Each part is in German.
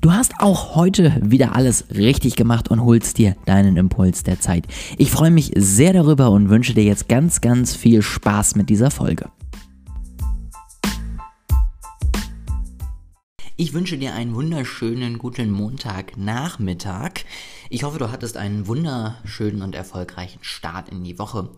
Du hast auch heute wieder alles richtig gemacht und holst dir deinen Impuls der Zeit. Ich freue mich sehr darüber und wünsche dir jetzt ganz, ganz viel Spaß mit dieser Folge. Ich wünsche dir einen wunderschönen guten Montagnachmittag. Ich hoffe, du hattest einen wunderschönen und erfolgreichen Start in die Woche.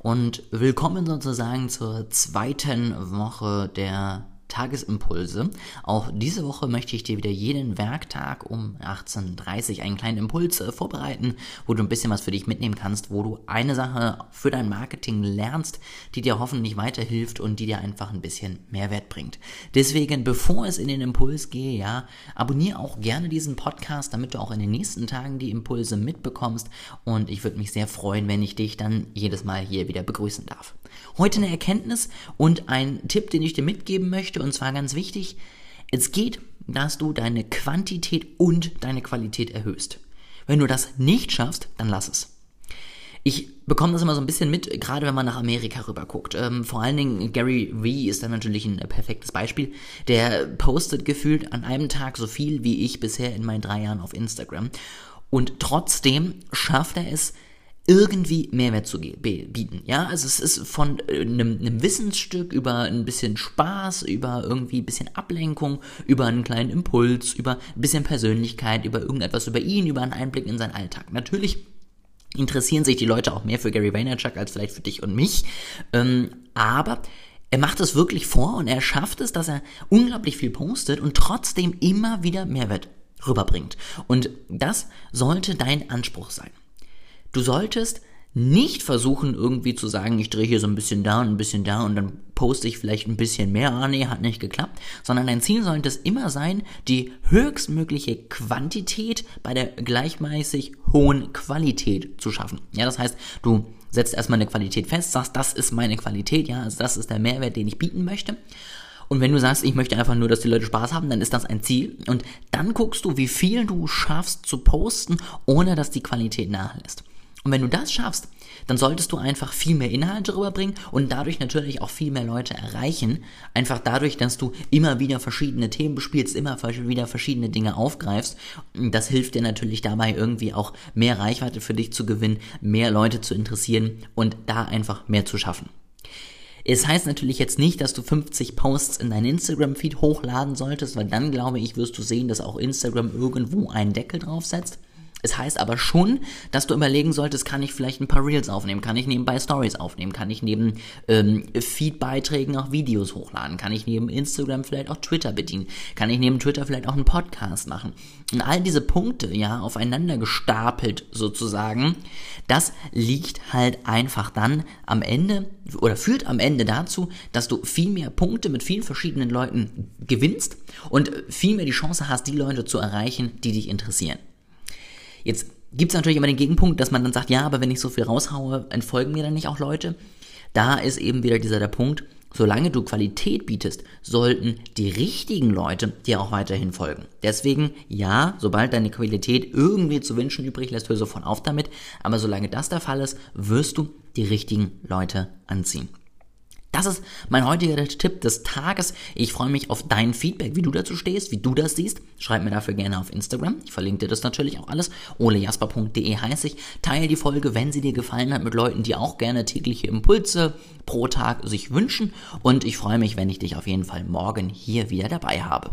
Und willkommen sozusagen zur zweiten Woche der Tagesimpulse. Auch diese Woche möchte ich dir wieder jeden Werktag um 18.30 Uhr einen kleinen Impuls äh, vorbereiten, wo du ein bisschen was für dich mitnehmen kannst, wo du eine Sache für dein Marketing lernst, die dir hoffentlich weiterhilft und die dir einfach ein bisschen Mehrwert bringt. Deswegen, bevor es in den Impuls gehe, ja, abonniere auch gerne diesen Podcast, damit du auch in den nächsten Tagen die Impulse mitbekommst und ich würde mich sehr freuen, wenn ich dich dann jedes Mal hier wieder begrüßen darf. Heute eine Erkenntnis und ein Tipp, den ich dir mitgeben möchte, und zwar ganz wichtig. Es geht, dass du deine Quantität und deine Qualität erhöhst. Wenn du das nicht schaffst, dann lass es. Ich bekomme das immer so ein bisschen mit, gerade wenn man nach Amerika rüber guckt. Ähm, vor allen Dingen Gary Vee ist da natürlich ein perfektes Beispiel. Der postet gefühlt an einem Tag so viel wie ich bisher in meinen drei Jahren auf Instagram. Und trotzdem schafft er es, irgendwie Mehrwert zu bieten. Ja, also es ist von einem, äh, einem, Wissensstück über ein bisschen Spaß, über irgendwie ein bisschen Ablenkung, über einen kleinen Impuls, über ein bisschen Persönlichkeit, über irgendetwas über ihn, über einen Einblick in seinen Alltag. Natürlich interessieren sich die Leute auch mehr für Gary Vaynerchuk als vielleicht für dich und mich, ähm, aber er macht es wirklich vor und er schafft es, dass er unglaublich viel postet und trotzdem immer wieder Mehrwert rüberbringt. Und das sollte dein Anspruch sein. Du solltest nicht versuchen, irgendwie zu sagen, ich drehe hier so ein bisschen da und ein bisschen da und dann poste ich vielleicht ein bisschen mehr, ah nee, hat nicht geklappt, sondern dein Ziel sollte es immer sein, die höchstmögliche Quantität bei der gleichmäßig hohen Qualität zu schaffen. Ja, das heißt, du setzt erstmal eine Qualität fest, sagst, das ist meine Qualität, ja, also das ist der Mehrwert, den ich bieten möchte. Und wenn du sagst, ich möchte einfach nur, dass die Leute Spaß haben, dann ist das ein Ziel. Und dann guckst du, wie viel du schaffst zu posten, ohne dass die Qualität nachlässt. Und wenn du das schaffst, dann solltest du einfach viel mehr Inhalte rüberbringen und dadurch natürlich auch viel mehr Leute erreichen. Einfach dadurch, dass du immer wieder verschiedene Themen bespielst, immer wieder verschiedene Dinge aufgreifst. Das hilft dir natürlich dabei, irgendwie auch mehr Reichweite für dich zu gewinnen, mehr Leute zu interessieren und da einfach mehr zu schaffen. Es heißt natürlich jetzt nicht, dass du 50 Posts in dein Instagram-Feed hochladen solltest, weil dann glaube ich, wirst du sehen, dass auch Instagram irgendwo einen Deckel draufsetzt. Es heißt aber schon, dass du überlegen solltest, kann ich vielleicht ein paar Reels aufnehmen, kann ich nebenbei Stories aufnehmen, kann ich neben ähm, Feed-Beiträgen auch Videos hochladen, kann ich neben Instagram vielleicht auch Twitter bedienen, kann ich neben Twitter vielleicht auch einen Podcast machen. Und all diese Punkte, ja, aufeinander gestapelt sozusagen, das liegt halt einfach dann am Ende oder führt am Ende dazu, dass du viel mehr Punkte mit vielen verschiedenen Leuten gewinnst und viel mehr die Chance hast, die Leute zu erreichen, die dich interessieren. Jetzt gibt es natürlich immer den Gegenpunkt, dass man dann sagt, ja, aber wenn ich so viel raushaue, entfolgen mir dann nicht auch Leute? Da ist eben wieder dieser der Punkt, solange du Qualität bietest, sollten die richtigen Leute dir auch weiterhin folgen. Deswegen, ja, sobald deine Qualität irgendwie zu wünschen übrig lässt, hör sofort auf damit, aber solange das der Fall ist, wirst du die richtigen Leute anziehen. Das ist mein heutiger Tipp des Tages. Ich freue mich auf dein Feedback, wie du dazu stehst, wie du das siehst. Schreib mir dafür gerne auf Instagram. Ich verlinke dir das natürlich auch alles. olejasper.de heiße ich. Teile die Folge, wenn sie dir gefallen hat, mit Leuten, die auch gerne tägliche Impulse pro Tag sich wünschen. Und ich freue mich, wenn ich dich auf jeden Fall morgen hier wieder dabei habe.